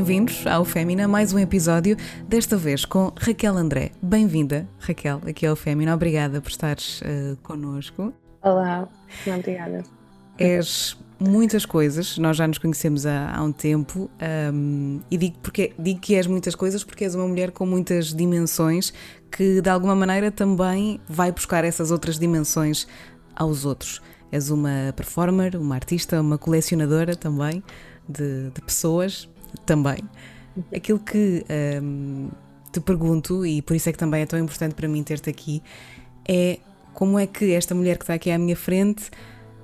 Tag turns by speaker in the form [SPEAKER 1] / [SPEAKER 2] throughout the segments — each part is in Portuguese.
[SPEAKER 1] bem-vindos ao Fémina, mais um episódio, desta vez com Raquel André. Bem-vinda, Raquel, aqui ao Fémina. Obrigada por estares uh, connosco.
[SPEAKER 2] Olá, obrigada.
[SPEAKER 1] És muitas coisas, nós já nos conhecemos há, há um tempo um, e digo, porque, digo que és muitas coisas porque és uma mulher com muitas dimensões que de alguma maneira também vai buscar essas outras dimensões aos outros. És uma performer, uma artista, uma colecionadora também de, de pessoas também. Aquilo que um, te pergunto, e por isso é que também é tão importante para mim ter-te aqui, é como é que esta mulher que está aqui à minha frente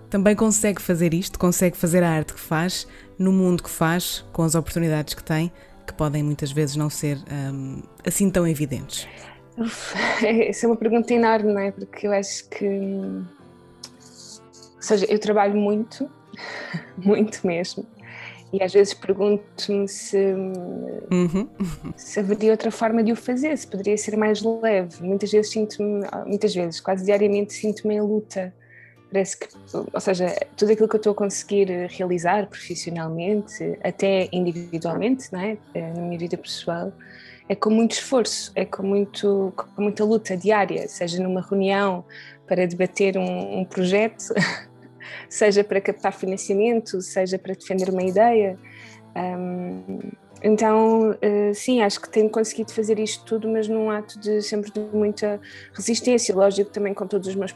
[SPEAKER 1] também consegue fazer isto, consegue fazer a arte que faz, no mundo que faz, com as oportunidades que tem, que podem muitas vezes não ser um, assim tão evidentes?
[SPEAKER 2] Uf, essa é uma pergunta enorme, não é? Porque eu acho que. Ou seja, eu trabalho muito, muito mesmo, e às vezes pergunto-me se, uhum. se haveria outra forma de o fazer, se poderia ser mais leve. Muitas vezes sinto-me, muitas vezes, quase diariamente, sinto-me em luta parece que, ou seja, tudo aquilo que eu estou a conseguir realizar profissionalmente, até individualmente, não é? Eh, na minha vida pessoal, é com muito esforço, é com, muito, com muita luta diária, seja numa reunião para debater um, um projeto, seja para captar financiamento, seja para defender uma ideia. Um, então, eh, sim, acho que tenho conseguido fazer isto tudo, mas num ato de sempre de muita resistência. Lógico, também com todos os meus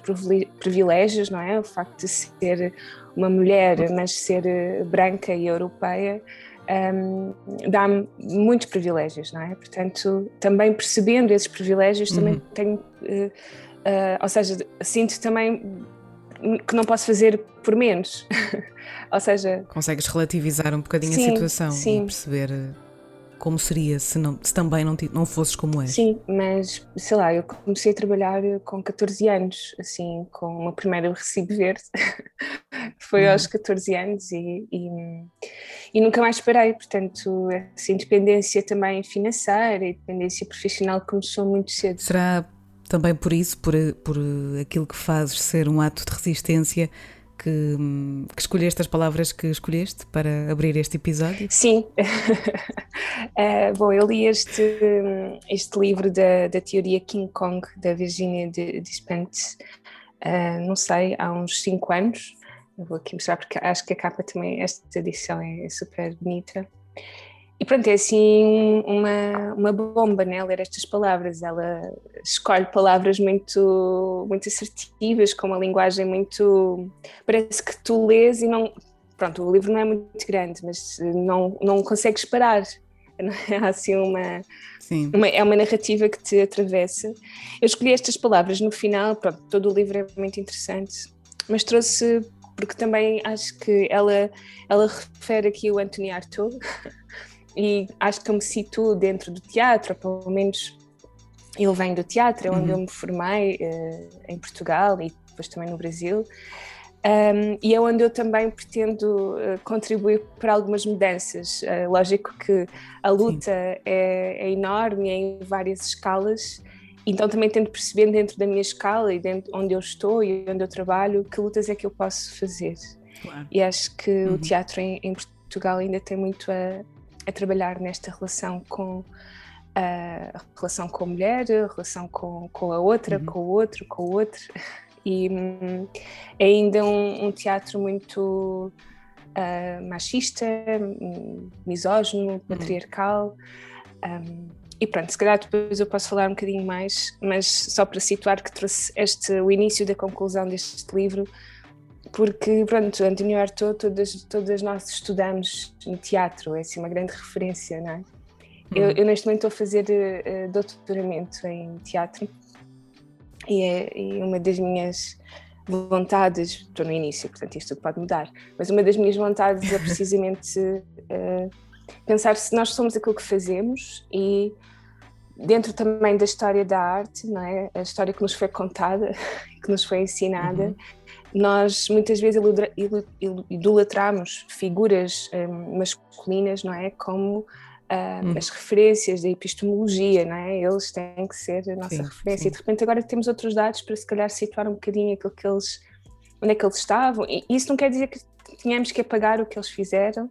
[SPEAKER 2] privilégios, não é? O facto de ser uma mulher, mas ser eh, branca e europeia, um, dá-me muitos privilégios, não é? Portanto, também percebendo esses privilégios, também uhum. tenho. Uh, uh, ou seja, sinto também que não posso fazer por menos. Ou seja.
[SPEAKER 1] Consegues relativizar um bocadinho sim, a situação sim. e perceber eh, como seria se, não, se também não, não fosses como és.
[SPEAKER 2] Sim, mas sei lá, eu comecei a trabalhar com 14 anos, assim, com o meu primeiro recibo verde. Foi uhum. aos 14 anos e, e, e, nunca mais parei. Portanto, essa independência também financeira independência profissional começou muito cedo.
[SPEAKER 1] Será também por isso, por, por aquilo que fazes ser um ato de resistência, que, que, escolheste as palavras que escolheste para abrir este episódio?
[SPEAKER 2] Sim. uh, bom, eu li este, este livro da, da teoria King Kong, da Virginia Despentes, uh, não sei, há uns 5 anos. Eu vou aqui mostrar porque acho que a capa também, esta edição é super bonita. E pronto, é assim uma, uma bomba, né? Ler estas palavras. Ela escolhe palavras muito, muito assertivas, com uma linguagem muito. Parece que tu lês e não. Pronto, o livro não é muito grande, mas não, não consegues parar. É assim uma, uma, É uma narrativa que te atravessa. Eu escolhi estas palavras no final, pronto, todo o livro é muito interessante, mas trouxe porque também acho que ela, ela refere aqui o Anthony Artaud e acho que eu me situo dentro do teatro, pelo menos ele vem do teatro, é onde uhum. eu me formei uh, em Portugal e depois também no Brasil. Um, e é onde eu também pretendo uh, contribuir para algumas mudanças. Uh, lógico que a luta é, é, enorme, é em várias escalas, então também tento perceber dentro da minha escala e dentro onde eu estou e onde eu trabalho, que lutas é que eu posso fazer. Claro. E acho que uhum. o teatro em, em, Portugal ainda tem muito a, a trabalhar nesta relação com a relação com a mulher, a relação com, com a outra, uhum. com o outro, com o outro. E hum, é ainda um, um teatro muito uh, machista, misógino, uhum. patriarcal. Um, e pronto, se calhar depois eu posso falar um bocadinho mais, mas só para situar que trouxe este, o início da conclusão deste livro porque, pronto, António Artaud, todas, todas nós estudamos no teatro, é assim uma grande referência, não é? Eu, uhum. eu, neste momento estou a fazer uh, doutoramento em teatro e, é, e uma das minhas vontades, estou no início, portanto isto tudo pode mudar, mas uma das minhas vontades é precisamente uh, pensar se nós somos aquilo que fazemos e dentro também da história da arte, não é? A história que nos foi contada, que nos foi ensinada, uhum nós muitas vezes idolatramos figuras um, masculinas, não é? Como um, hum. as referências da epistemologia, não é? Eles têm que ser a nossa sim, referência. Sim. E de repente agora temos outros dados para se calhar situar um bocadinho aquilo que eles, onde é que eles estavam. E isso não quer dizer que tínhamos que apagar o que eles fizeram,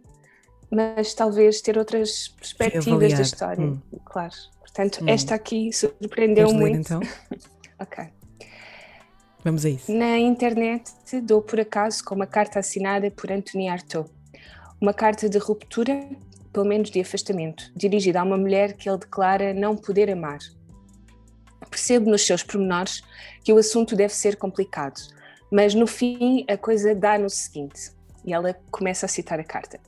[SPEAKER 2] mas talvez ter outras perspectivas da história, hum. claro. Portanto, hum. esta aqui surpreendeu muito. então? ok.
[SPEAKER 1] Vamos a isso.
[SPEAKER 2] Na internet dou por acaso com uma carta assinada por Anthony Artaud. Uma carta de ruptura, pelo menos de afastamento, dirigida a uma mulher que ele declara não poder amar. Percebo nos seus pormenores que o assunto deve ser complicado, mas no fim a coisa dá no seguinte, e ela começa a citar a carta.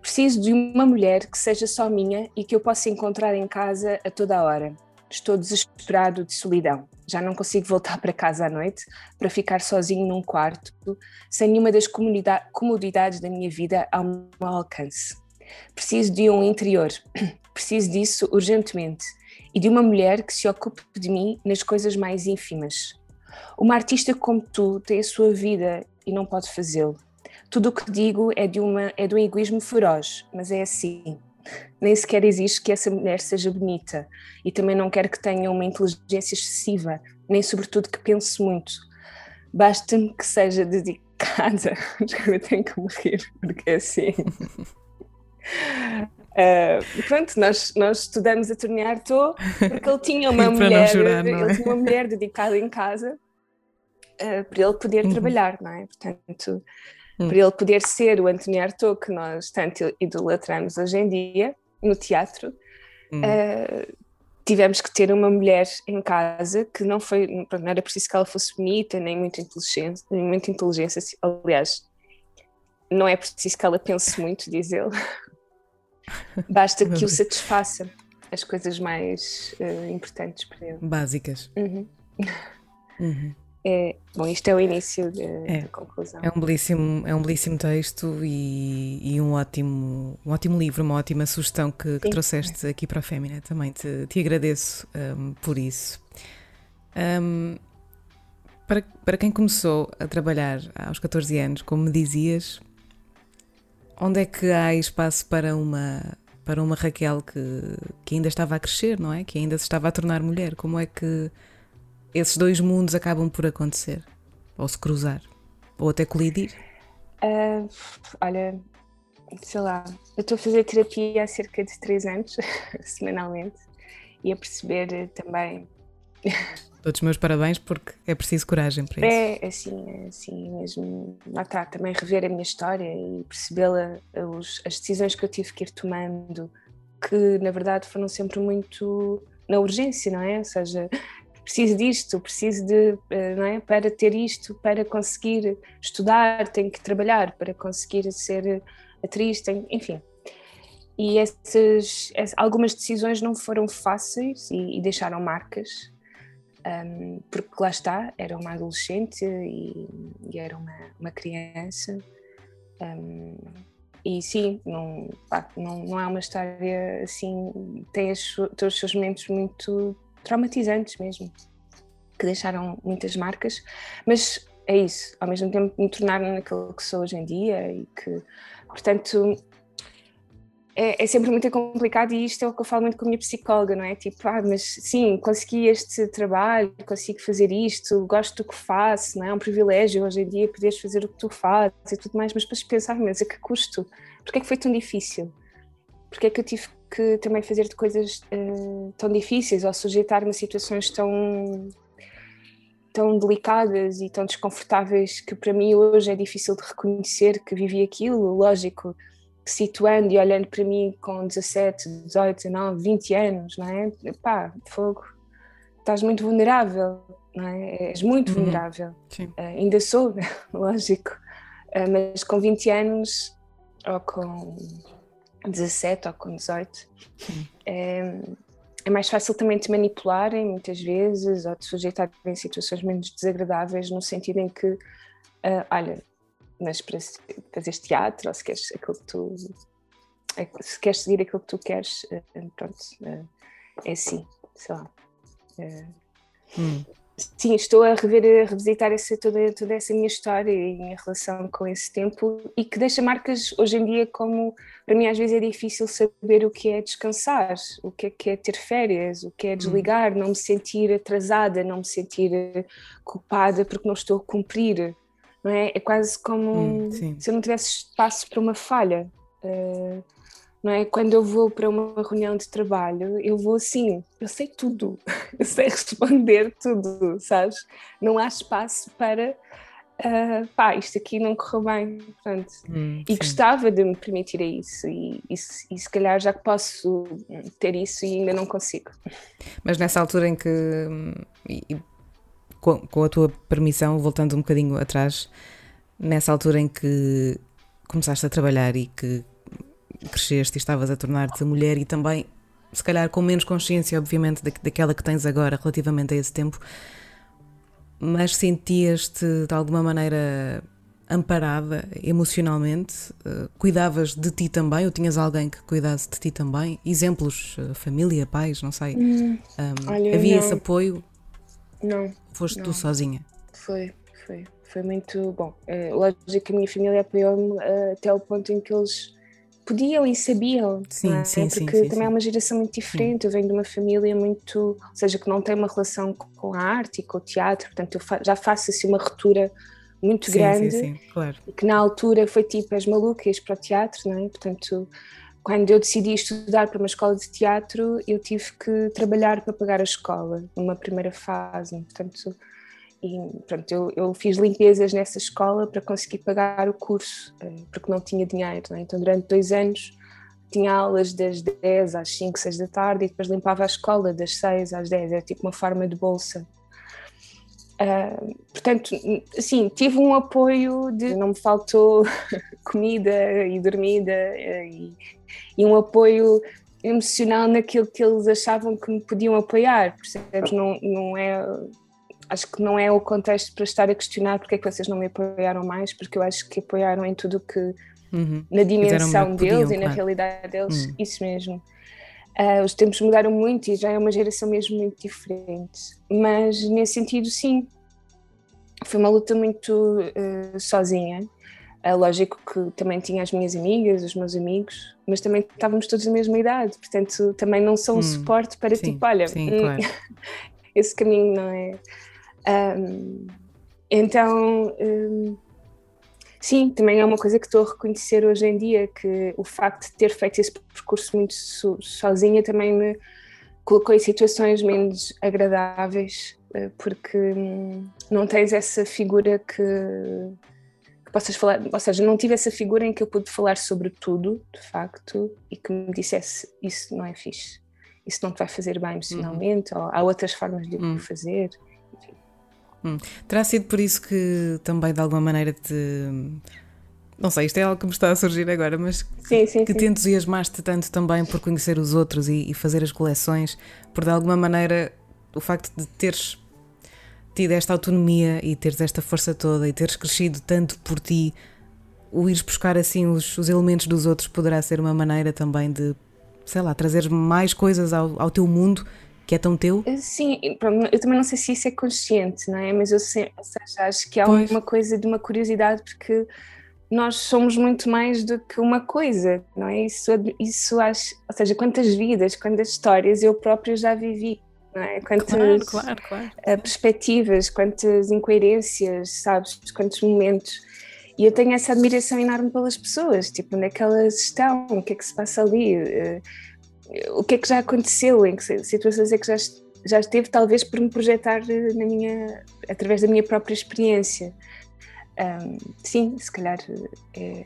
[SPEAKER 2] Preciso de uma mulher que seja só minha e que eu possa encontrar em casa a toda a hora. Estou desesperado de solidão. Já não consigo voltar para casa à noite para ficar sozinho num quarto, sem nenhuma das comodidades da minha vida ao meu alcance. Preciso de um interior. Preciso disso urgentemente e de uma mulher que se ocupe de mim nas coisas mais ínfimas. Uma artista como tu tem a sua vida e não pode fazê-lo. Tudo o que digo é de, uma, é de um egoísmo feroz, mas é assim. Nem sequer existe que essa mulher seja bonita e também não quero que tenha uma inteligência excessiva, nem sobretudo que pense muito. Basta-me que seja dedicada. Eu tenho que morrer, porque é assim. Uh, pronto, nós, nós estudamos a tornear Tô porque ele tinha uma mulher, chorar, é? ele tinha uma mulher dedicada em casa uh, para ele poder uhum. trabalhar, não é? Portanto, uhum. para ele poder ser o António Artaud que nós tanto idolatramos hoje em dia no teatro, uhum. uh, tivemos que ter uma mulher em casa que não foi, não era preciso que ela fosse bonita nem muito inteligente, nem muito inteligência, aliás, não é preciso que ela pense muito, diz ele. Basta que o satisfaça as coisas mais uh, importantes para ele.
[SPEAKER 1] Básicas.
[SPEAKER 2] Uhum. Uhum. É, bom, isto é o início de, é, da conclusão.
[SPEAKER 1] É um belíssimo, é um belíssimo texto e, e um, ótimo, um ótimo livro, uma ótima sugestão que, que trouxeste aqui para a Fémina. Também te, te agradeço um, por isso. Um, para, para quem começou a trabalhar aos 14 anos, como me dizias, onde é que há espaço para uma para uma Raquel que, que ainda estava a crescer, não é? Que ainda se estava a tornar mulher. Como é que esses dois mundos acabam por acontecer? Ou se cruzar? Ou até colidir?
[SPEAKER 2] Uh, olha, sei lá, eu estou a fazer terapia há cerca de três anos, semanalmente, e a perceber também
[SPEAKER 1] Todos os meus parabéns, porque é preciso coragem para isso.
[SPEAKER 2] É, assim, é assim mesmo. Lá está, também rever a minha história e percebê-la, as decisões que eu tive que ir tomando, que na verdade foram sempre muito na urgência, não é? Ou seja, preciso disto, preciso de, eh, não é? Para ter isto, para conseguir estudar, tenho que trabalhar, para conseguir ser atriz, tenho, enfim. E essas, algumas decisões não foram fáceis e, e deixaram marcas um, porque lá está, era uma adolescente e, e era uma, uma criança. Um, e sim, não, pá, não, não é uma história assim, tem as, todos os seus momentos muito traumatizantes mesmo, que deixaram muitas marcas, mas é isso, ao mesmo tempo me tornaram naquilo que sou hoje em dia e que, portanto, é, é, sempre muito complicado e isto é o que eu falo muito com a minha psicóloga, não é? Tipo, ah, mas sim, consegui este trabalho, consigo fazer isto, gosto do que faço, não é? É um privilégio hoje em dia poderes fazer o que tu fazes e tudo mais, mas depois pensar, mas a que custo? Porquê é que foi tão difícil? Porquê é que eu tive que também fazer coisas uh, tão difíceis ou sujeitar-me a situações tão tão delicadas e tão desconfortáveis que para mim hoje é difícil de reconhecer que vivi aquilo, lógico, situando e olhando para mim com 17, 18, 19, 20 anos, não é? Pá, fogo, estás muito vulnerável, não é? És muito uhum. vulnerável. Uh, ainda sou, lógico, uh, mas com 20 anos ou com 17 ou com 18 é, é, mais fácil também te manipularem muitas vezes ou te sujeitar em situações menos desagradáveis, no sentido em que, uh, olha, mas para fazer teatro ou se queres aquilo que tu é, se queres seguir aquilo que tu queres eh, pronto eh, é assim sei lá. Eh, hum. Sim estou a rever a revisitar essa, toda, toda essa minha história em relação com esse tempo e que deixa marcas hoje em dia como para mim às vezes é difícil saber o que é descansar o que é que é ter férias o que é hum. desligar não me sentir atrasada não me sentir culpada porque não estou a cumprir não é? É quase como hum, se eu não tivesse espaço para uma falha. Uh, não é? Quando eu vou para uma reunião de trabalho, eu vou assim, eu sei tudo, eu sei responder tudo, sabes? Não há espaço para uh, pá, isto aqui não correu bem, portanto, hum, e sim. gostava de me permitir isso e, e, e, se calhar já que posso ter isso e ainda não consigo.
[SPEAKER 1] Mas nessa altura em que, e, com, com a tua permissão, voltando um bocadinho atrás, nessa altura em que começaste a trabalhar e que cresceste e estavas a tornar-te mulher e também, se calhar, com menos consciência, obviamente, da, daquela que tens agora relativamente a esse tempo, mas sentias-te de alguma maneira amparada emocionalmente? Uh, cuidavas de ti também? Ou tinhas alguém que cuidasse de ti também? Exemplos, uh, família, pais, não sei. Hum, um, olha, havia não. esse apoio?
[SPEAKER 2] Não.
[SPEAKER 1] Foste
[SPEAKER 2] não.
[SPEAKER 1] tu sozinha?
[SPEAKER 2] Foi, foi. Foi muito bom. É, lógico que a minha família apoiou-me até o ponto em que eles podiam e sabiam, sim, é? sim, porque sim, também é uma geração muito diferente. Eu venho de uma família muito, ou seja, que não tem uma relação com a arte e com o teatro, portanto, eu fa já faço assim uma ruptura muito grande, sim, sim, claro. que na altura foi tipo as malucas para o teatro, não é? Portanto, quando eu decidi estudar para uma escola de teatro, eu tive que trabalhar para pagar a escola, numa primeira fase, portanto e pronto, eu, eu, fiz limpezas nessa escola para conseguir pagar o curso, eh, porque não tinha dinheiro. Né? Então, durante dois anos, tinha aulas das 10 às 5, 6 da tarde e depois limpava a escola das 6 às 10, era tipo uma forma de bolsa. Uh, portanto, assim, tive um apoio de não me faltou comida e dormida eh, e, e, um apoio emocional naquilo que eles achavam que me podiam apoiar, percebes? Não, não é acho que não é o contexto para estar a questionar porque é que vocês não me apoiaram mais, porque eu acho que apoiaram em tudo o que, uhum. na dimensão deles podiam, e na realidade deles, uhum. isso mesmo. Uh, os tempos mudaram muito e já é uma geração mesmo muito diferente, mas nesse sentido, sim, foi uma luta muito uh, sozinha. É lógico que também tinha as minhas amigas, os meus amigos, mas também estávamos todos na mesma idade, portanto também não são um hum, suporte para sim, tipo, olha, sim, hum, claro. esse caminho não é um, então, um, sim, também é uma coisa que estou a reconhecer hoje em dia, que o facto de ter feito esse percurso muito so, sozinha também me colocou em situações menos agradáveis, eh, porque hum, não tens essa figura que, que possas falar, ou seja, não tive essa figura em que eu pude falar sobre tudo, de facto, e que me dissesse isso não é fixe, isso não te vai fazer bem emocionalmente, uhum. ou há outras formas de uhum. o fazer.
[SPEAKER 1] Hum. Terá sido por isso que também de alguma maneira te. Não sei, isto é algo que me está a surgir agora, mas sim, sim, que sim. te entusiasmaste tanto também por conhecer os outros e, e, fazer as coleções, por de alguma maneira o facto de teres tido esta autonomia e teres esta força toda e teres crescido tanto por ti, o ires buscar assim os, os elementos dos outros poderá ser uma maneira também de, sei lá, trazer mais coisas ao, ao teu mundo que é tão teu?
[SPEAKER 2] Eh, sim, eu também não sei se isso é consciente, não é? Mas eu sei, seja, acho que há pois. uma coisa de uma curiosidade porque nós somos muito mais do que uma coisa, não é? Isso, isso acho, ou seja, quantas vidas, quantas histórias eu próprio já vivi, não é? Quantas claro, claro, claro. Eh, perspectivas, quantas incoerências, sabes? Quantos momentos. E eu tenho essa admiração enorme pelas pessoas, tipo, onde é que elas estão, o que é que se passa ali. O que é que já aconteceu, em que situações é que já, já esteve, talvez por me projetar na minha, através da minha própria experiência. Um, sim, se calhar é,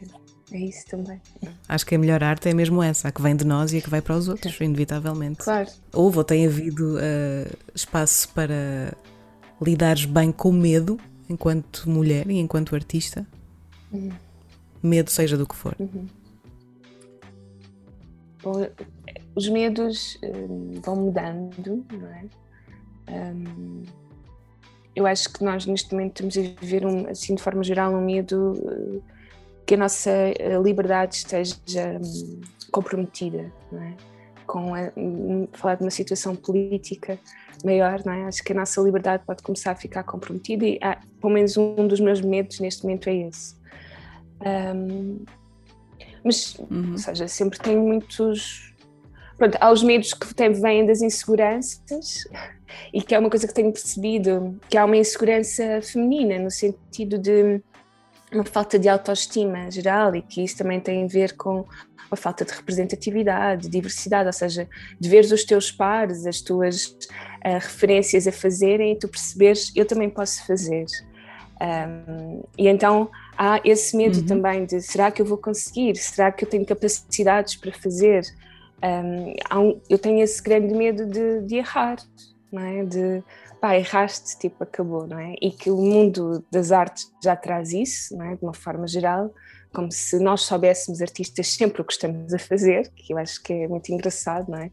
[SPEAKER 2] é isso também.
[SPEAKER 1] Acho que a melhor arte é mesmo essa, a que vem de nós e a que vai para os outros, Sim. inevitavelmente.
[SPEAKER 2] Claro.
[SPEAKER 1] Houve ou tem havido uh, espaço para lidares bem com medo enquanto mulher e enquanto artista? Uhum. Medo, seja do que for. Uhum.
[SPEAKER 2] Os medos um, vão mudando, não é? Um, eu acho que nós neste momento estamos a viver, um, assim, de forma geral, um medo uh, que a nossa eh, liberdade esteja comprometida, não é? Com a, falar de uma situação política maior, não é? Acho que a nossa liberdade pode começar a ficar comprometida e, ah, pelo menos, um dos meus medos neste momento é esse. Um, mas, uhum. ou seja, sempre tenho muitos pronto, há os medos que vêm das inseguranças e que é uma coisa que tenho percebido, que há uma insegurança feminina, no sentido de uma falta de autoestima geral e que isso também tem a ver com a falta de representatividade, diversidade, ou seja, de ver os teus pares, as tuas uh, referências a fazerem e tu perceberes, eu também posso fazer. Um, e então há esse medo uhum. também de será que eu vou conseguir? Será que eu tenho capacidades para fazer? Um, um, eu tenho esse grande medo de, de errar, não é? De pá, erraste, tipo, acabou, não é? E que o mundo das artes já traz isso, não é? De uma forma geral, como se nós soubéssemos artistas sempre o que estamos a fazer, que eu acho que é muito engraçado, não é?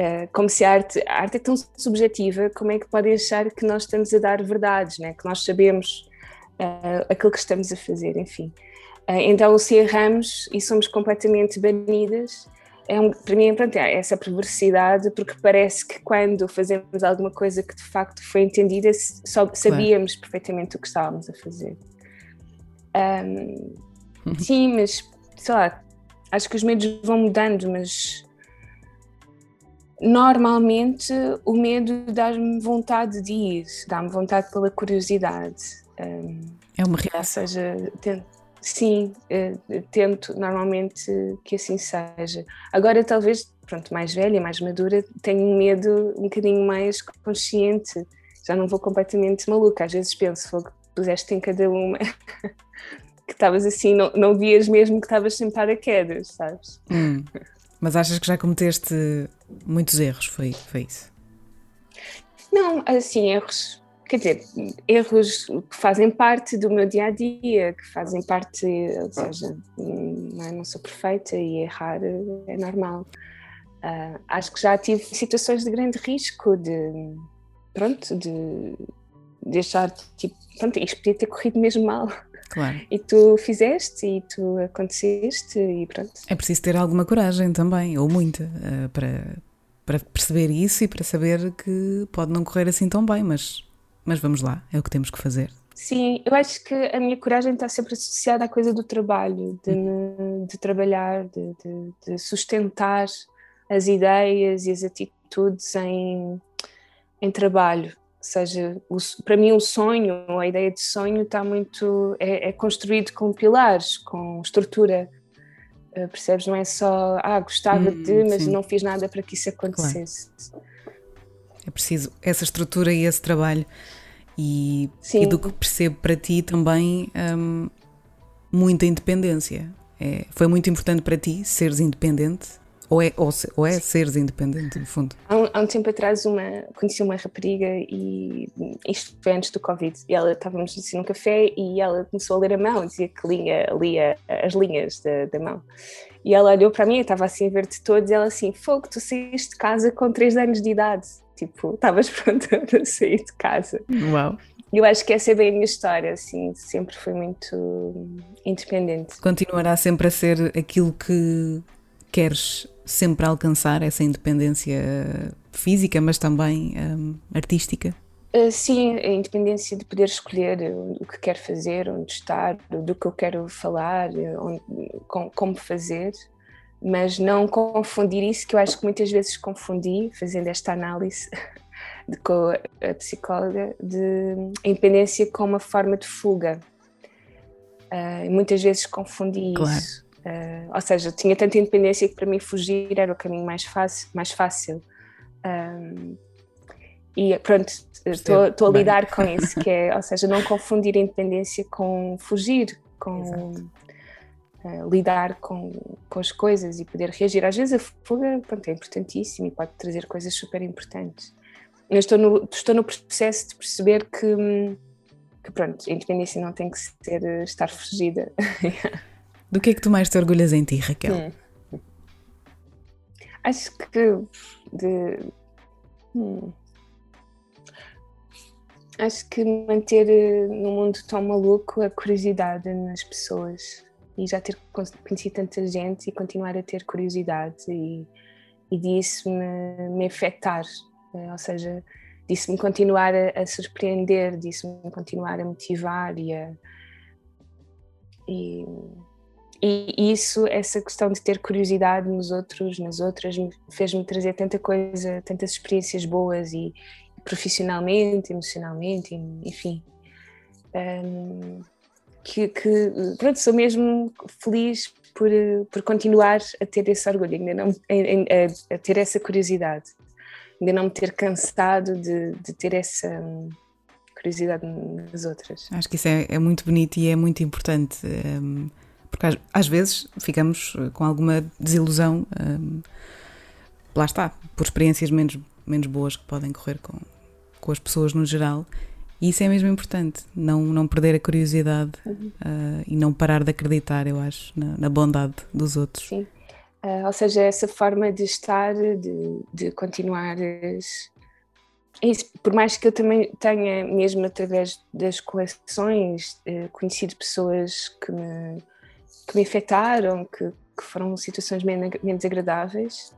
[SPEAKER 2] É como se a arte, a arte é tão subjetiva, como é que podem achar que nós estamos a dar verdades, né? que nós sabemos uh, aquilo que estamos a fazer, enfim. Uh, então, se erramos e somos completamente banidas, é um, para mim pronto, é essa perversidade, porque parece que quando fazemos alguma coisa que de facto foi entendida, só sabíamos claro. perfeitamente o que estávamos a fazer. Um, sim, mas sei lá, acho que os medos vão mudando, mas normalmente o medo dá-me vontade de ir, dá-me vontade pela curiosidade.
[SPEAKER 1] É uma reação. Ou
[SPEAKER 2] seja, tento, Sim, eh, tento normalmente que assim seja. Agora, talvez, pronto, mais velha, mais madura, tenho um medo um bocadinho mais consciente. Já não vou completamente maluca. Às vezes penso, fogo, puseste em cada uma. que estavas assim, não, não vias mesmo que estavas sem paraquedas, sabes?
[SPEAKER 1] Hum. Mas achas que já cometeste muitos erros? Foi, foi isso?
[SPEAKER 2] Não, assim, erros quer dizer, erros que fazem parte do meu dia a dia, que fazem parte, ou seja, não, é, não sou perfeita e errar é normal. Uh, acho que já tive situações de grande risco de, pronto, de deixar, tipo, pronto, isto podia ter corrido mesmo mal.
[SPEAKER 1] Claro.
[SPEAKER 2] E tu fizeste e tu aconteceste e pronto.
[SPEAKER 1] É preciso ter alguma coragem também, ou muita, uh, para, para perceber isso e para saber que pode não correr assim tão bem, mas mas vamos lá, é o que temos que fazer.
[SPEAKER 2] Sim, eu acho que a minha coragem está sempre associada à coisa do trabalho, de, hum. de trabalhar, de, de, de, sustentar as ideias e as atitudes em, em trabalho. Ou seja, o, para mim o sonho, a ideia de sonho está muito, é, é construído com pilares, com estrutura. Uh, percebes? Não é só, ah, gostava hum, de, mas sim. não fiz nada para que isso acontecesse. Claro.
[SPEAKER 1] É preciso essa estrutura e esse trabalho e, e do que percebo para ti também hum, muita independência. É, foi muito importante para ti seres independente? Ou é, ou, ou é seres independente, no fundo?
[SPEAKER 2] Há um, há um, tempo atrás uma, conheci uma rapariga e isto foi antes do Covid e ela estávamos assim num café e ela começou a ler a mão, dizia que lia, lia as linhas da, da mão. E ela olhou para mim, eu estava assim a ver de todos e ela assim, fogo, tu saíste de casa com 3 anos de idade tipo, estavas pronta para sair de casa.
[SPEAKER 1] Uau!
[SPEAKER 2] Eu acho que essa é bem a minha história, assim, sempre fui muito independente.
[SPEAKER 1] Continuará sempre a ser aquilo que queres sempre alcançar, essa independência física, mas também um, artística?
[SPEAKER 2] Uh, sim, a independência de poder escolher o que quero fazer, onde estar, do que eu quero falar, onde, com, como fazer mas não confundir isso, que eu acho que muitas vezes confundi, fazendo esta análise de, com a psicóloga, de independência com uma forma de fuga. Uh, muitas vezes confundi claro. isso. Uh, ou seja, tinha tanta independência que para mim fugir era o caminho mais fácil. Mais fácil. Um, e pronto, estou a lidar com isso, que é, ou seja, não confundir a independência com fugir, com Exato lidar com, com as coisas e poder reagir. Às vezes a fuga pronto, é importantíssima e pode trazer coisas super importantes. Eu estou no, estou no processo de perceber que, que pronto, a independência não tem que ser estar fugida.
[SPEAKER 1] Do que é que tu mais te orgulhas em ti, Raquel? Hum.
[SPEAKER 2] Acho que de, hum. Acho que manter eh, num mundo tão maluco a curiosidade nas pessoas e já ter conhecido tanta gente e continuar a ter curiosidade e, e disso me, me afetar, eh, ou seja, disso me continuar a, a surpreender, disso me continuar a motivar e a. E, e isso, essa questão de ter curiosidade nos outros, nas outras, fez-me trazer tanta coisa, tantas experiências boas e profissionalmente, emocionalmente, enfim. Um, que, que, pronto, sou mesmo feliz por, por continuar a ter esse orgulho, ainda não, a, a ter essa curiosidade, ainda não me ter cansado de, de ter essa hum, curiosidade nas outras.
[SPEAKER 1] Acho que isso é, é muito bonito e é muito importante, um, porque às, às, vezes ficamos com alguma desilusão, um, lá está, por experiências menos, menos boas que podem correr com, com as pessoas no geral. E isso é mesmo importante, não, não perder a curiosidade uhum. uh, e não parar de acreditar, eu acho, na, na bondade dos outros.
[SPEAKER 2] Sim, uh, ou seja, essa forma de estar, de, de continuar. Isso, por mais que eu também tenha, mesmo através das coleções, uh, conhecido pessoas que me, que me afetaram, que, que foram situações menos, agradáveis,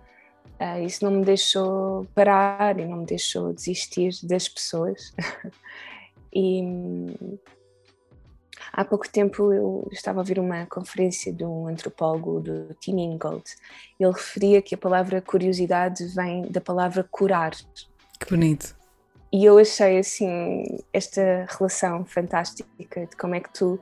[SPEAKER 2] Uh, isso não me deixou parar e não me deixou desistir das pessoas. e há pouco tempo eu estava a ouvir uma conferência de um antropólogo do Tim Ingold. Ele referia que a palavra curiosidade vem da palavra curar.
[SPEAKER 1] Que bonito.
[SPEAKER 2] E eu achei assim esta relação fantástica de como é que tu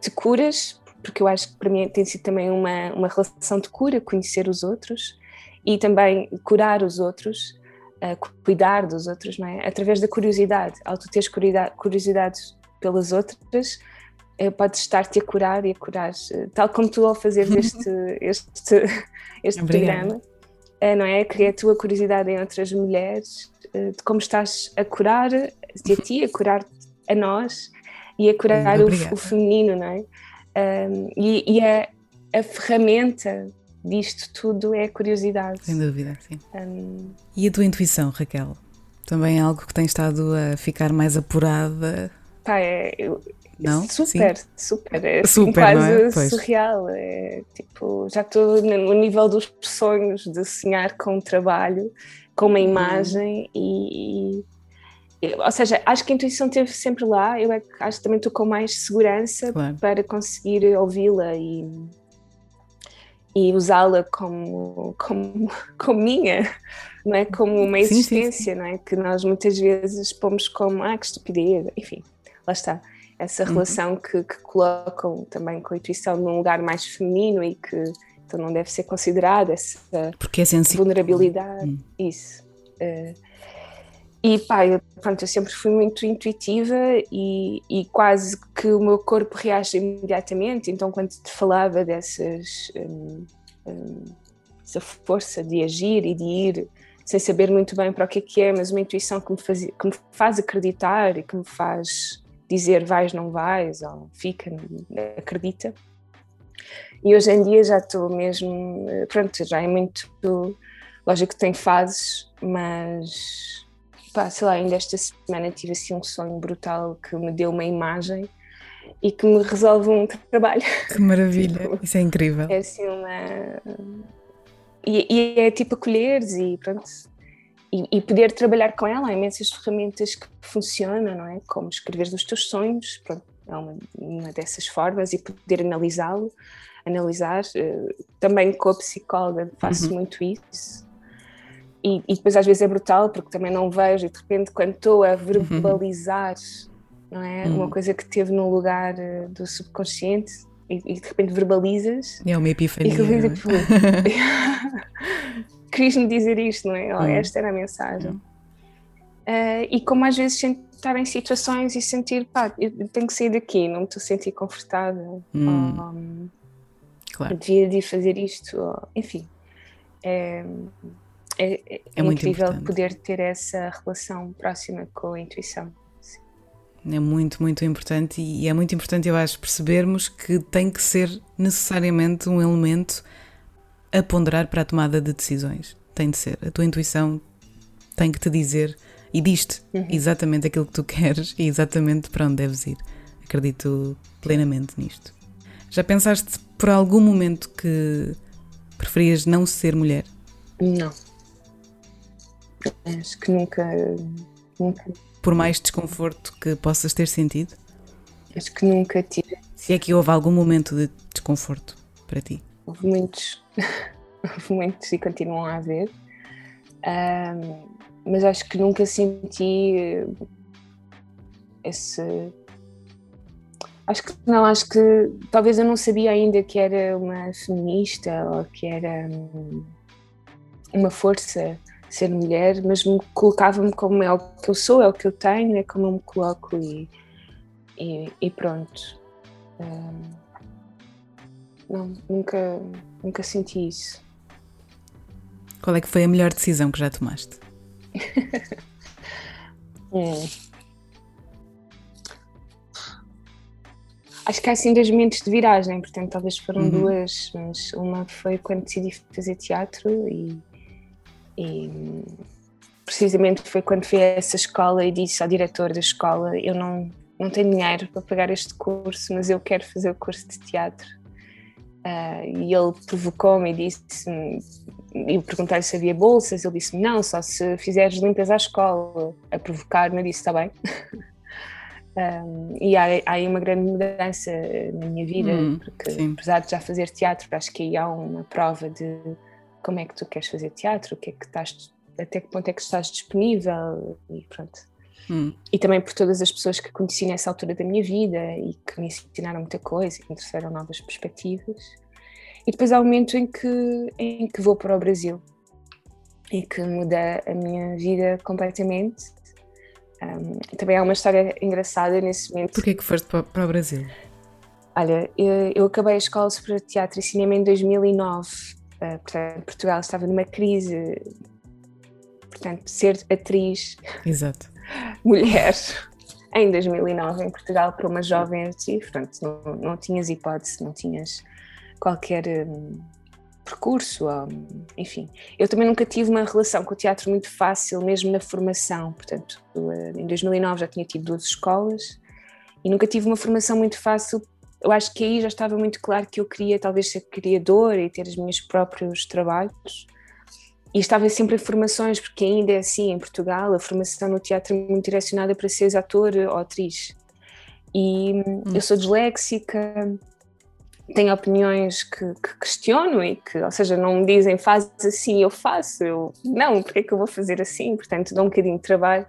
[SPEAKER 2] te curas, porque eu acho que para mim tem sido também uma, uma relação de cura, conhecer os outros e também curar os outros, uh, cuidar dos outros, não é? Através da curiosidade. Ao tu teres curiosidade pelas outras, uh, podes estar-te a curar e a curar, uh, tal como tu ao fazer este, este, este programa, não é? Cria a tua curiosidade em outras mulheres, de como estás a curar de a ti, a curar a nós e a curar o, o, feminino, não é? Um, e, e a, a ferramenta disto tudo é a curiosidade.
[SPEAKER 1] Sem dúvida, sim. Um... E a tua intuição, Raquel? Também é algo que tem estado a ficar mais apurada?
[SPEAKER 2] Pá, é, eu, não? Super, sim. super. É assim, super, quase é? surreal. É, tipo, já estou no nível dos sonhos de sonhar com um trabalho, com uma uhum. imagem e, e, ou seja, acho que a intuição esteve sempre lá. Eu é, acho que também estou com mais segurança claro. para conseguir ouvi-la e e usá-la como, como, como minha, não é? Como uma existência, sim, sim, sim. não é? Que nós muitas vezes pomos como, ah, que estupidez, enfim, lá está. Essa uhum. relação que, que, colocam também com a intuição num lugar mais feminino e que então não deve ser considerada essa
[SPEAKER 1] Porque é
[SPEAKER 2] vulnerabilidade, uhum. isso. Uh, e pá, eu, pronto, eu sempre fui muito intuitiva e, e, quase que o meu corpo reage imediatamente. Então, quando te falava dessas. Um, um, essa força de agir e de ir sem saber muito bem para o que é que é, mas uma intuição que me, faz, que me faz acreditar e que me faz dizer vais, não vais, ou fica, acredita. E hoje em dia já estou mesmo, pronto, já é muito, lógico que tem fases, mas pá, sei lá, ainda esta semana tive assim um sonho brutal que me deu uma imagem e que me resolve um trabalho.
[SPEAKER 1] Que maravilha, tipo, isso é incrível.
[SPEAKER 2] É assim uma. E, e é tipo acolheres e pronto. E, e, poder trabalhar com ela, há imensas ferramentas que funcionam, não é? Como escrever os teus sonhos, pronto, é uma, uma dessas formas e poder analisá-lo, analisar. Uh, também com a psicóloga faço uhum. muito isso, e, e, depois às vezes é brutal porque também não vejo e de repente quando estou a verbalizar não é? Uma uhum. coisa que teve no lugar uh, do subconsciente e, e, de repente verbalizas
[SPEAKER 1] é uma epifania e
[SPEAKER 2] que tipo, querias-me dizer isto não é? Oh, esta era a mensagem. Uh, e como às vezes estar em situações e sentir pá, eu tenho que sair daqui não me estou a sentir confortável hum. um, claro. devia de fazer isto ou, enfim. É, é, é, é incrível importante. poder ter essa relação próxima com a intuição.
[SPEAKER 1] É muito, muito importante e é muito importante, eu acho, percebermos que tem que ser necessariamente um elemento a ponderar para a tomada de decisões. Tem de ser. A tua intuição tem que te dizer e diz-te uhum. exatamente aquilo que tu queres e exatamente para onde deves ir. Acredito plenamente nisto. Já pensaste por algum momento que preferias não ser mulher?
[SPEAKER 2] Não. Acho que nunca, nunca.
[SPEAKER 1] Por mais desconforto que possas ter sentido?
[SPEAKER 2] Acho que nunca tive.
[SPEAKER 1] Se é que houve algum momento de desconforto para ti?
[SPEAKER 2] Houve muitos, houve muitos e continuam a haver. Um, mas acho que nunca senti esse. Acho que não, acho que talvez eu não sabia ainda que era uma feminista ou que era hum, uma força ser mulher, mas me colocava-me como é o que eu sou, é o que eu tenho, é como eu me coloco e, e, e pronto. Hum, não, nunca, nunca senti isso.
[SPEAKER 1] Qual é que foi a melhor decisão que já tomaste?
[SPEAKER 2] hum. Acho que há assim dois momentos de viragem, portanto talvez foram uhum. duas, mas uma foi quando decidi fazer teatro e, e precisamente foi quando fui a essa escola e disse ao diretor da escola eu não, não tenho dinheiro para pagar este curso, mas eu quero fazer o curso de teatro. Uh, e ele provocou-me e disse e perguntei se havia bolsas, ele disse não, só se fizeres limpas à escola, a provocar-me, eu disse, está bem. Um, e há, há, aí uma grande mudança na minha vida, hum, porque sim. apesar de já fazer teatro, acho que aí há uma prova de como é que tu queres fazer teatro, o que é que estás, até que ponto é que estás disponível e pronto. Hum. E também por todas as pessoas que conheci nessa altura da minha vida e que me ensinaram muita coisa e que me trouxeram novas perspectivas. E depois há o um momento em que, em que vou para o Brasil e que muda a minha vida completamente um, também há uma história engraçada nesse momento.
[SPEAKER 1] Porquê que foste para, para o Brasil?
[SPEAKER 2] Olha, eu, eu, acabei a Escola de Teatro e Cinema em 2009. Uh, portanto, Portugal estava numa crise. Portanto, ser atriz.
[SPEAKER 1] Exato.
[SPEAKER 2] Mulher. Em 2009, em Portugal, para uma jovem artista, portanto, não, não tinhas hipótese, não tinhas qualquer um, percurso, enfim. Eu também nunca tive uma relação com o teatro muito fácil, mesmo na formação. Portanto, eh, em 2009 já tinha tido duas escolas e nunca tive uma formação muito fácil. Eu acho que aí já estava muito claro que eu queria talvez ser criadora e ter os meus próprios trabalhos. E estava sempre em formações, porque ainda é assim em Portugal, a formação no teatro é muito direcionada para seres ator ou atriz. E hum. eu sou disléxica, tenho opiniões que, que, questiono e que, ou seja, não me dizem faz assim, eu faço, eu não, porque é que eu vou fazer assim? Portanto, dou um bocadinho de trabalho.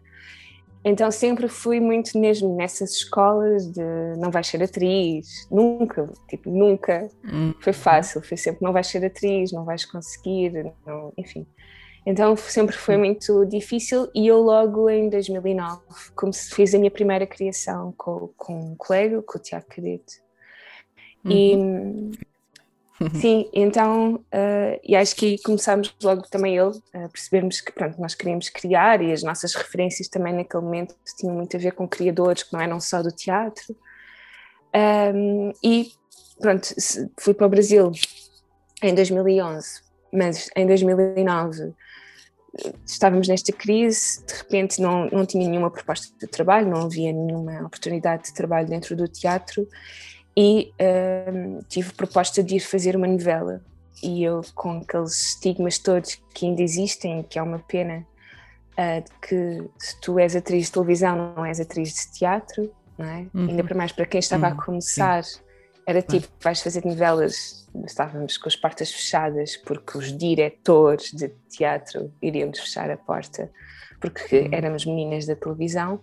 [SPEAKER 2] Então sempre fui muito mesmo nessas escolas de não vais ser atriz, nunca, tipo, nunca hum. foi fácil, foi sempre não vais ser atriz, não vais conseguir, não, enfim. Então sempre foi hum. muito difícil e eu logo em 2009 como fiz a minha primeira criação com, com um colega, com o Tiago Cadete, Uhum. E sim, então, uh, e acho que começámos logo também ele a percebermos que pronto, nós queríamos criar e as nossas referências também naquele momento tinham muito a ver com criadores que não eram só do teatro. Um, e pronto, fui para o Brasil em 2011, mas em 2009 estávamos nesta crise, de repente não, não tinha nenhuma proposta de trabalho, não havia nenhuma oportunidade de trabalho dentro do teatro e um, tive proposta de ir fazer uma novela e eu com aqueles estigmas todos que ainda existem, que é uma pena uh, de que se tu és atriz de televisão não és atriz de teatro, não é? Uhum. Ainda para mais para quem estava uhum. a começar, Sim. era tipo, vais fazer novelas, estávamos com as portas fechadas porque os diretores de teatro iriam-nos fechar a porta porque uhum. éramos meninas da televisão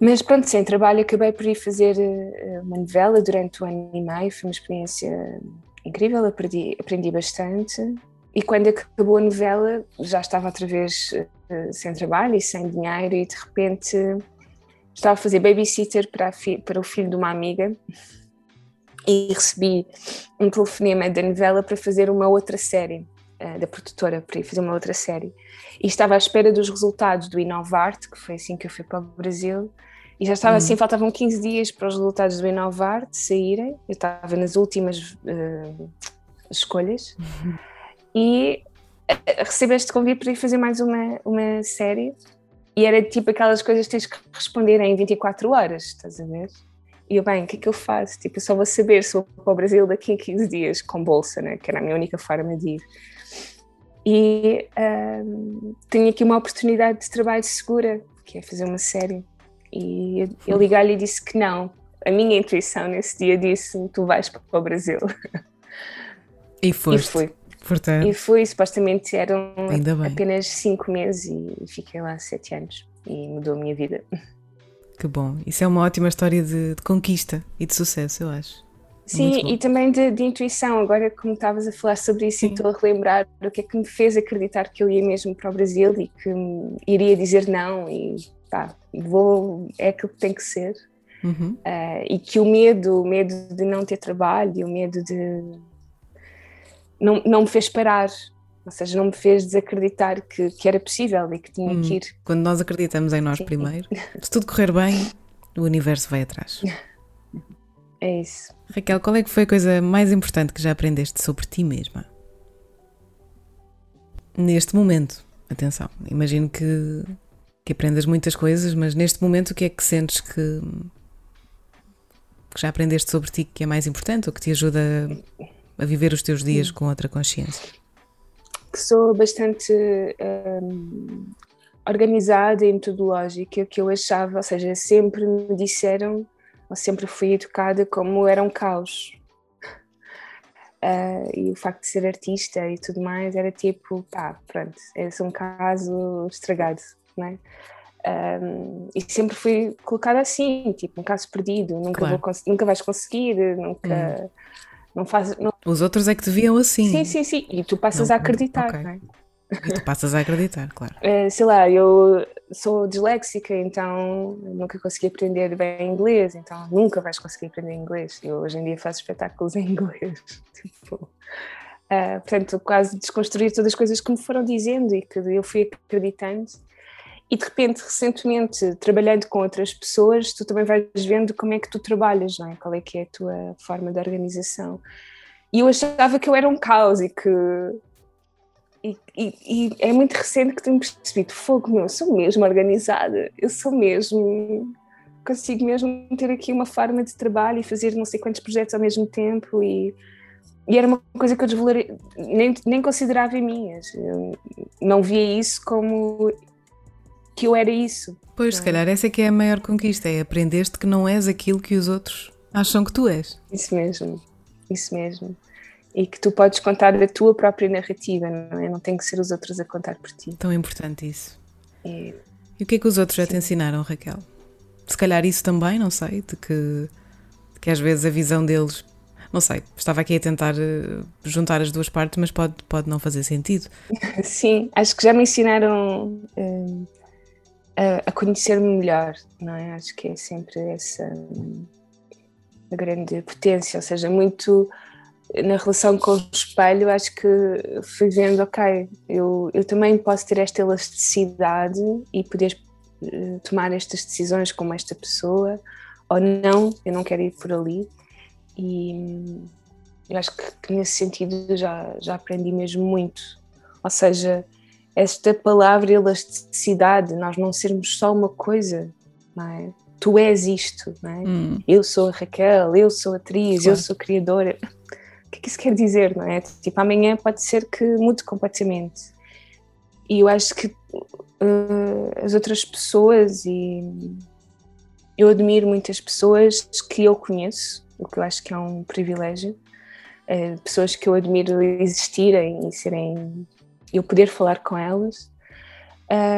[SPEAKER 2] mas pronto, sem trabalho acabei por ir fazer eh, uma novela durante o ano e meio, foi uma experiência incrível, aprendi, aprendi bastante. E quando acabou a novela, já estava outra vez uh, sem trabalho e sem dinheiro, e de repente estava a fazer babysitter para, para o filho de uma amiga e recebi um telefonema da novela para fazer uma outra série, da produtora, para ir fazer uma outra série. E estava à espera dos resultados do Inovarte, que foi assim que eu fui para o Brasil, e já estava assim, hum. faltavam 15 dias para os resultados do Inovarte saírem, eu estava nas últimas uh, escolhas, uhum. e uh, recebi este convite para ir fazer mais uma, uma série, e era tipo aquelas coisas que tens que responder em 24 horas, estás a ver? E eu, bem, o que é que eu faço? Tipo, eu só vou saber se vou para o Brasil daqui a 15 dias, com bolsa, né? que era a minha única forma de ir. E uh, tenho aqui uma oportunidade de trabalho segura, que é fazer uma série. E eu liguei-lhe e disse que não. A minha intuição nesse dia disse: tu vais para o Brasil.
[SPEAKER 1] E foste. E fui. Portanto,
[SPEAKER 2] e fui, supostamente eram apenas cinco meses e fiquei lá sete anos e mudou a minha vida.
[SPEAKER 1] Que bom. Isso é uma ótima história de, de conquista e de sucesso, eu acho.
[SPEAKER 2] Sim, e também de, de, intuição. Agora, como estavas a falar sobre isso, estou a relembrar o que é que me fez acreditar que eu ia mesmo para o Brasil e que iria dizer não e pá, vou, é aquilo que tem que ser. Uhum. Uh, e que o medo, o medo de não ter trabalho e o medo de. não, não me fez parar. Ou seja, não me fez desacreditar que, que era possível e que tinha hum. que ir.
[SPEAKER 1] Quando nós acreditamos em nós Sim. primeiro, se tudo correr bem, o universo vai atrás.
[SPEAKER 2] É isso.
[SPEAKER 1] Raquel, qual é que foi a coisa mais importante que já aprendeste sobre ti mesma? Neste momento, atenção, imagino que, que aprendas muitas coisas, mas neste momento o que é que sentes que, que já aprendeste sobre ti que é mais importante ou que te ajuda a viver os teus dias com outra consciência?
[SPEAKER 2] Que sou bastante hum, organizada e metodológica, que eu achava, ou seja, sempre me disseram eu sempre fui educada como era um caos. Uh, e o facto de ser artista e tudo mais era tipo, pá, pronto, esse é um caso estragado, não é? Um, e sempre fui colocada assim, tipo, um caso perdido, nunca, claro. vou nunca vais conseguir, nunca. Hum. Não faz, não...
[SPEAKER 1] Os outros é que te viam assim.
[SPEAKER 2] Sim, sim, sim. E tu passas não, a acreditar, okay. não é?
[SPEAKER 1] E tu passas a acreditar, claro.
[SPEAKER 2] Uh, sei lá, eu sou disléxica, então nunca consegui aprender bem inglês, então nunca vais conseguir aprender inglês. Eu hoje em dia faço espetáculos em inglês. tipo, uh, portanto, quase desconstruir todas as coisas que me foram dizendo e que eu fui acreditando. E de repente, recentemente, trabalhando com outras pessoas, tu também vais vendo como é que tu trabalhas, não é? Qual é que é a tua forma de organização. E eu achava que eu era um caos e que e, e, e, é muito recente que tenho percebido, fogo meu, eu sou mesmo organizada, eu sou mesmo, consigo mesmo ter aqui uma forma de trabalho e fazer não sei quantos projetos ao mesmo tempo e, e era uma coisa que eu nem, nem considerava em mim, eu não via isso como que eu era isso.
[SPEAKER 1] Pois, se calhar essa é que é a maior conquista, é aprendeste que não és aquilo que os outros acham que tu és.
[SPEAKER 2] Isso mesmo, isso mesmo e que tu podes contar a tua própria narrativa, não é? Não tem que ser os outros a contar por ti.
[SPEAKER 1] Tão importante isso. E, e o que é que os outros Sim. já te ensinaram, Raquel? Se calhar isso também, não sei, de que, de que às vezes a visão deles, não sei, estava aqui a tentar eh, juntar as duas partes, mas pode, pode não fazer sentido.
[SPEAKER 2] Sim, acho que já me ensinaram uh, a, a conhecer-me melhor, não é? Acho que é sempre essa um, a grande potência, ou seja, muito na relação com o espelho, acho que fui vendo, ok, eu, eu também posso ter esta elasticidade e poder uh, tomar estas decisões como esta pessoa, ou não, eu não quero ir por ali. E hum, eu acho que, que, nesse sentido já, já aprendi mesmo muito. Ou seja, esta palavra elasticidade, nós não sermos só uma coisa, não é? Tu és isto, não é? Hum. Eu sou a Raquel, eu sou atriz, claro. eu sou criadora que é que isso quer dizer, não é? Tipo, amanhã pode ser que mude completamente. E eu acho que uh, as outras pessoas, e eu admiro muitas pessoas que eu conheço, o que eu acho que é um privilégio, uh, pessoas que eu admiro existirem e serem, eu poder falar com elas.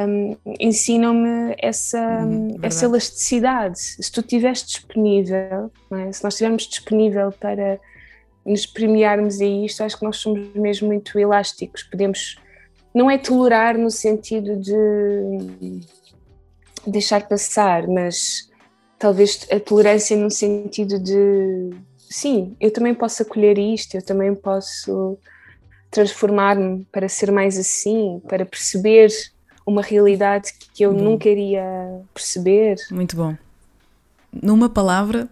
[SPEAKER 2] Um, ensinam-me essa, hum, essa elasticidade. Se tu estiveres disponível, é? se nós estivermos disponível para nos premiarmos a isto, acho que nós somos mesmo muito elásticos. Podemos, não é tolerar no sentido de deixar passar, mas talvez a tolerância no sentido de sim, eu também posso acolher isto, eu também posso transformar-me para ser mais assim, para perceber uma realidade que eu nunca iria perceber.
[SPEAKER 1] Muito bom. Numa palavra,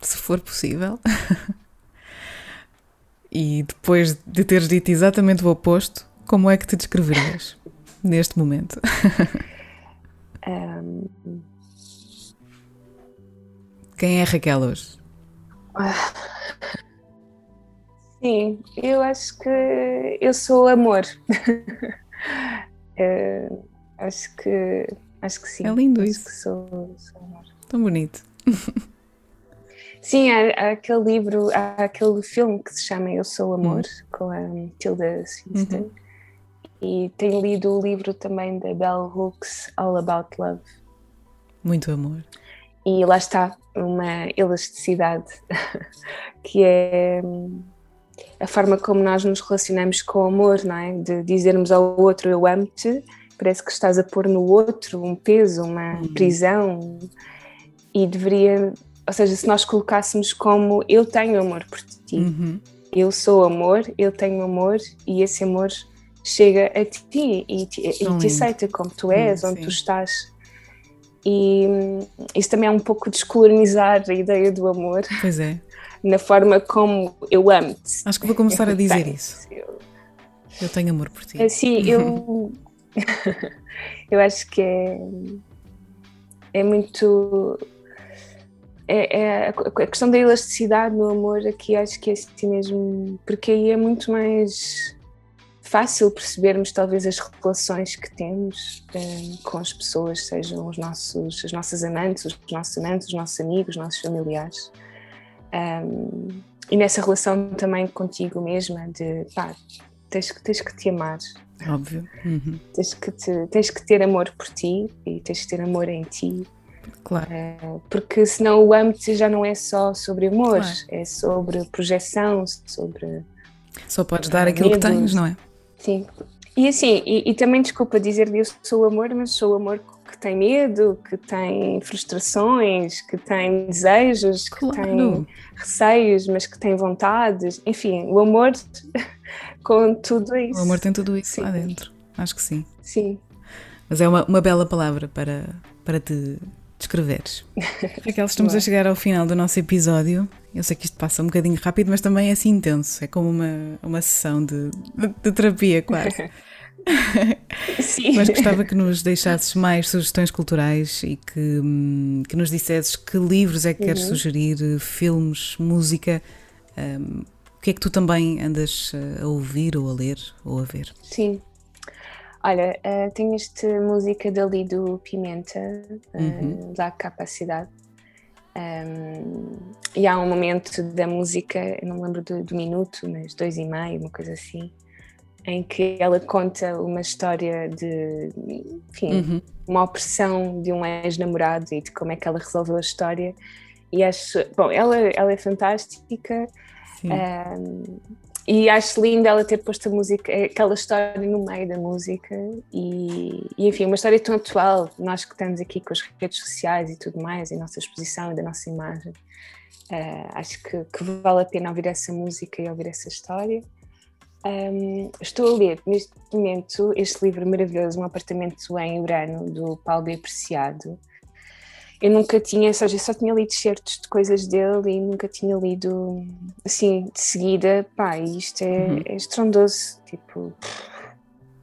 [SPEAKER 1] se for possível, E depois de teres dito exatamente o oposto, como é que te descreverias neste momento? Um... Quem é Raquel hoje?
[SPEAKER 2] Sim, eu acho que eu sou amor. uh, acho que acho que sim.
[SPEAKER 1] É lindo
[SPEAKER 2] acho
[SPEAKER 1] isso.
[SPEAKER 2] Sou, sou amor.
[SPEAKER 1] Tão bonito.
[SPEAKER 2] Sim, há, há, aquele livro, há aquele filme que se chama Eu Sou Amor, uhum. com a Tilda Swinton. Uhum. E tenho lido o livro também da Bell Hooks, All About Love.
[SPEAKER 1] Muito amor.
[SPEAKER 2] e lá está uma elasticidade que é a forma como nós nos relacionamos com o amor, não é? De dizermos ao outro eu amo-te, parece que estás a pôr no outro um peso, uma uhum. prisão e deveria, ou seja, se nós colocássemos como eu tenho amor por ti, uhum. eu sou amor, eu tenho amor e esse amor chega a ti e te, e te aceita como tu és, onde tu estás. E isso também é um pouco descolonizar a ideia do amor.
[SPEAKER 1] Pois é.
[SPEAKER 2] Na forma como eu amo-te.
[SPEAKER 1] Acho que vou começar a dizer isso. Eu, eu tenho amor por ti.
[SPEAKER 2] Assim, eu. eu acho que é. É muito. É, é, a questão da elasticidade no amor aqui acho que é assim mesmo, porque aí é muito mais fácil percebermos talvez as relações que temos eh, com as pessoas, sejam os nossos, as nossas amantes, os nossos amantes, os nossos amigos, os nossos familiares. Um, e nessa relação também contigo mesma, de pá, tens, tens que te amar.
[SPEAKER 1] Óbvio. Uhum.
[SPEAKER 2] Tens, que te, tens que ter amor por ti e tens que ter amor em ti.
[SPEAKER 1] Claro. Uh,
[SPEAKER 2] porque senão o âmbito já não é só sobre amor, claro. é sobre projeção, sobre.
[SPEAKER 1] Só podes dar aquilo que tens, não é?
[SPEAKER 2] Sim. E assim, e, e também desculpa dizer que eu sou amor, mas sou amor que tem medo, que tem frustrações, que tem desejos, que claro. tem receios, mas que tem vontades. Enfim, o amor com tudo isso.
[SPEAKER 1] O amor tem tudo isso sim. lá dentro. Acho que sim.
[SPEAKER 2] Sim.
[SPEAKER 1] Mas é uma, uma bela palavra para, para te descreveres. Raquel, estamos a chegar ao final do nosso episódio. Eu sei que isto passa um bocadinho rápido, mas também é assim intenso. É como uma, uma sessão de, de, de terapia, quase.
[SPEAKER 2] Sim.
[SPEAKER 1] Mas gostava que nos deixasses mais sugestões culturais e que, hum, que nos dissesses que livros é que queres uhum. sugerir, filmes, música. Um, o que é que tu também andas a ouvir ou a ler ou a ver?
[SPEAKER 2] Sim. Olha, uh, tenho esta música dali do Pimenta, uh, uhum. da Capacidade. Um, e há um momento da música, não me lembro do, do, minuto, mas dois e meio, uma coisa assim, em que ela conta uma história de, enfim, uhum. uma opressão de um ex-namorado e de como é que ela resolveu a história. E acho, bom, ela, ela é fantástica. Um, e acho linda ela ter posto a música, aquela história no meio da música e, e, enfim, uma história tão atual, nós que estamos aqui com as redes sociais e tudo mais, e nossa exposição e da nossa imagem, uh, acho que, que, vale a pena ouvir essa música e ouvir essa história. Um, estou a ler neste momento este livro maravilhoso, Um Apartamento em Urano, do Paulo B. Apreciado, eu nunca tinha, ou seja, só tinha lido certos de coisas dele e nunca tinha lido assim de seguida. Pá, isto é, uhum. é estrondoso. Tipo,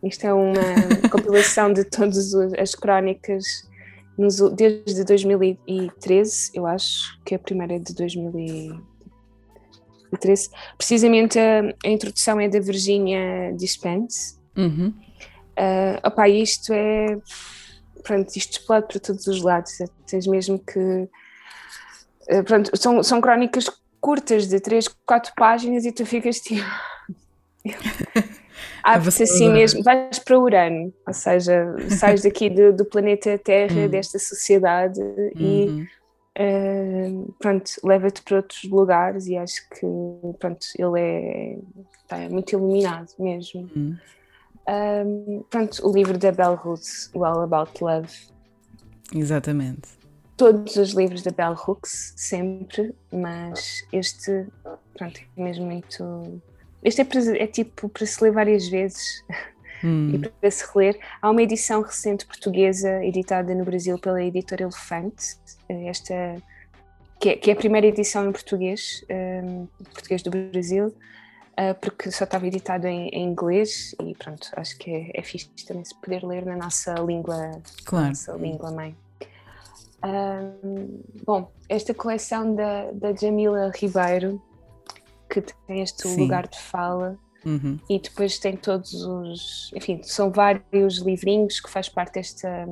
[SPEAKER 2] isto é uma compilação de todas as crónicas nos, desde 2013, eu acho que a primeira é de 2013. Precisamente a, a introdução é da Virginia Dispense.
[SPEAKER 1] Uhum.
[SPEAKER 2] Uh, opa, isto é pronto, isto explode para todos os lados. Tens mesmo que. Eh, pronto, são, são crónicas curtas de 3, 4 páginas e tu ficas tipo. Abre-se assim mesmo, vais para Urano, ou seja, sais daqui do, do planeta Terra, uhum. desta sociedade e uhum. uh, pronto, leva-te para outros lugares e acho que pronto, ele é, está muito iluminado mesmo.
[SPEAKER 1] Uhum.
[SPEAKER 2] Um, pronto, o livro da Bell Hooks, o All About Love.
[SPEAKER 1] Exatamente.
[SPEAKER 2] Todos os livros da Bell Hooks, sempre, mas este, pronto, é mesmo muito. Este é, é tipo para se ler várias vezes hum. e para se reler. Há uma edição recente portuguesa, editada no Brasil pela editora Elefante, esta, que é, que é a primeira edição em português, um, português do Brasil uh, porque só estava editado em, em, inglês e pronto, acho que é, é fixe também se poder ler na nossa língua,
[SPEAKER 1] claro.
[SPEAKER 2] nossa língua mãe. bom, esta coleção da, da Jamila Ribeiro, que tem este Sim. lugar de fala,
[SPEAKER 1] uhum.
[SPEAKER 2] e depois tem todos os. Enfim, são vários livrinhos que faz parte desta,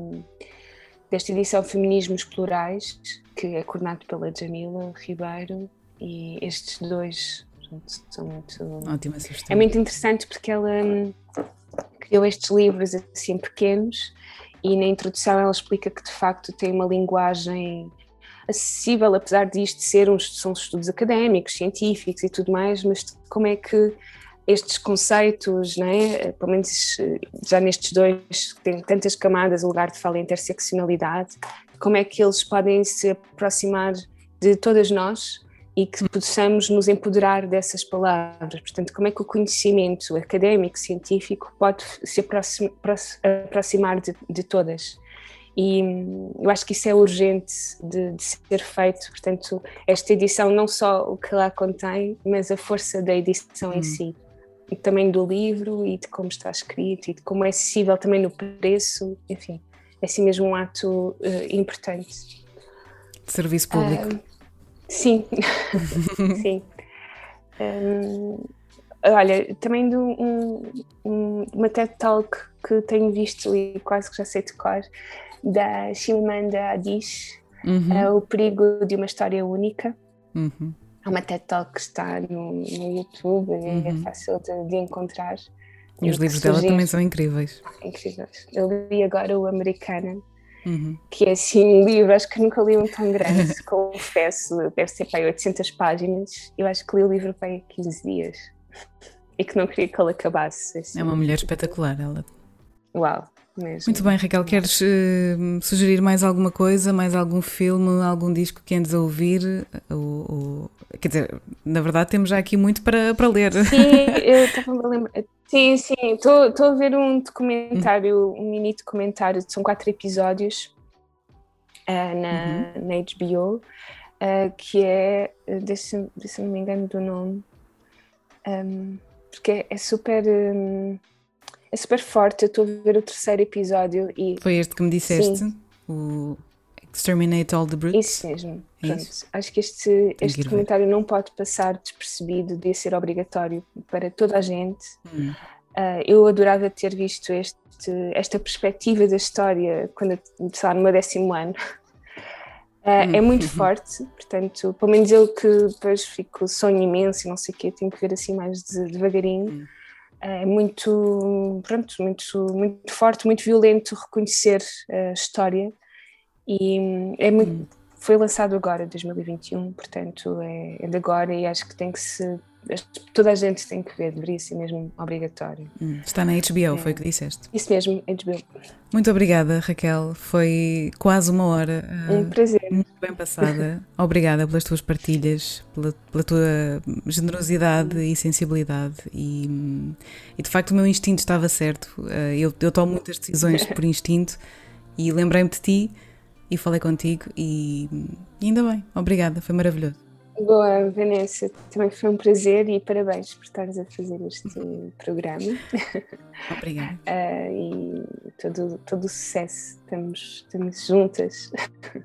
[SPEAKER 2] desta edição Feminismos Plurais, que é coordenado pela Jamila Ribeiro, e estes dois são muito.
[SPEAKER 1] Ótima sugestão.
[SPEAKER 2] É muito interessante porque ela hum, criou estes livros assim pequenos e na introdução ela explica que de facto tem uma linguagem acessível, apesar disto ser uns são estudos académicos, científicos e tudo mais, mas como é que estes conceitos, né, pelo menos já nestes dois, que têm tantas camadas, o lugar de fala e interseccionalidade, como é que eles podem se aproximar de todas nós e que possamos nos empoderar dessas palavras. Portanto, como é que o conhecimento académico, científico, pode se aproximar de, de todas? E hum, eu acho que isso é urgente de, de, ser feito. Portanto, esta edição, não só o que lá contém, mas a força da edição em hum. si. E também do livro e de como está escrito e de como é acessível também no preço. Enfim, é assim mesmo um ato uh, importante.
[SPEAKER 1] Serviço público. Uh,
[SPEAKER 2] Sim, sim. Um, olha, também de um, um, uma TED Talk que tenho visto e quase que já sei de cor, da Shimamanda Adichie, uhum. é O Perigo de uma História Única. Uhum. É uma TED Talk que está no, no YouTube, é uhum. é fácil de, de encontrar.
[SPEAKER 1] E os livros dela também são incríveis.
[SPEAKER 2] Incríveis. Eu li agora o Americana, Uhum. que é assim um livro, acho que nunca li um tão grande, confesso, deve ser para 800 páginas, eu acho que li o livro para 15 dias e que não queria que ele acabasse.
[SPEAKER 1] Assim. É uma mulher espetacular, ela.
[SPEAKER 2] Uau, mesmo.
[SPEAKER 1] Muito bem, Raquel, queres uh, sugerir mais alguma coisa, mais algum filme, algum disco que andes a ouvir? Ou, ou... Quer dizer, na verdade temos já aqui muito para, para ler.
[SPEAKER 2] Sim, eu estava a lembrar. Sim, sim, estou a ver um documentário, um mini documentário, são quatro episódios uh, na, uhum. na HBO, uh, eh, que é, deixa, deixa não me engano do nome, um, porque é, é super. Um, é super forte. Eu estou a ver o terceiro episódio e.
[SPEAKER 1] Foi este que me disseste? Sim. O Exterminate All the Brutes?
[SPEAKER 2] Isso mesmo. É isso? Acho que este, este documentário não pode passar despercebido, de ser obrigatório para toda a gente. Hum. Uh, eu adorava ter visto este, esta perspectiva da história quando estava no meu décimo ano. Uh, hum. É muito forte, portanto, pelo menos eu que depois fico sonho imenso e não sei o quê, tenho que ver assim mais de, devagarinho. Hum. É muito, pronto, muito, muito forte, muito violento reconhecer a história e é muito, hum. foi lançado agora, 2021, portanto é, é de agora e acho que tem que se toda a gente tem que ver, deveria ser mesmo obrigatório.
[SPEAKER 1] Hum, está na HBO, é. foi o que disseste?
[SPEAKER 2] Isso mesmo, HBO.
[SPEAKER 1] Muito obrigada, Raquel. Foi quase uma hora.
[SPEAKER 2] Ah, um prazer.
[SPEAKER 1] Muito bem passada. obrigada pelas tuas partilhas, pela, pela tua generosidade e sensibilidade. E, e, de facto, o meu instinto estava certo. Ah, eu, eu tomo muitas decisões por instinto e lembrei-me de ti e falei contigo e, e ainda bem, obrigada, foi maravilhoso.
[SPEAKER 2] Boa, Vanessa, também foi um prazer e parabéns por estares a fazer este programa.
[SPEAKER 1] Obrigada.
[SPEAKER 2] Uh, e todo, todo o sucesso, estamos, estamos juntas.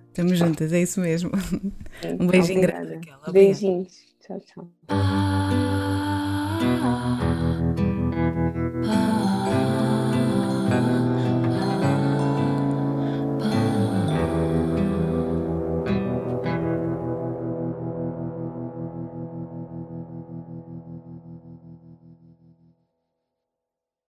[SPEAKER 1] Estamos juntas, é isso mesmo. Um beijinho grande.
[SPEAKER 2] Beijinhos. Tchau, tchau.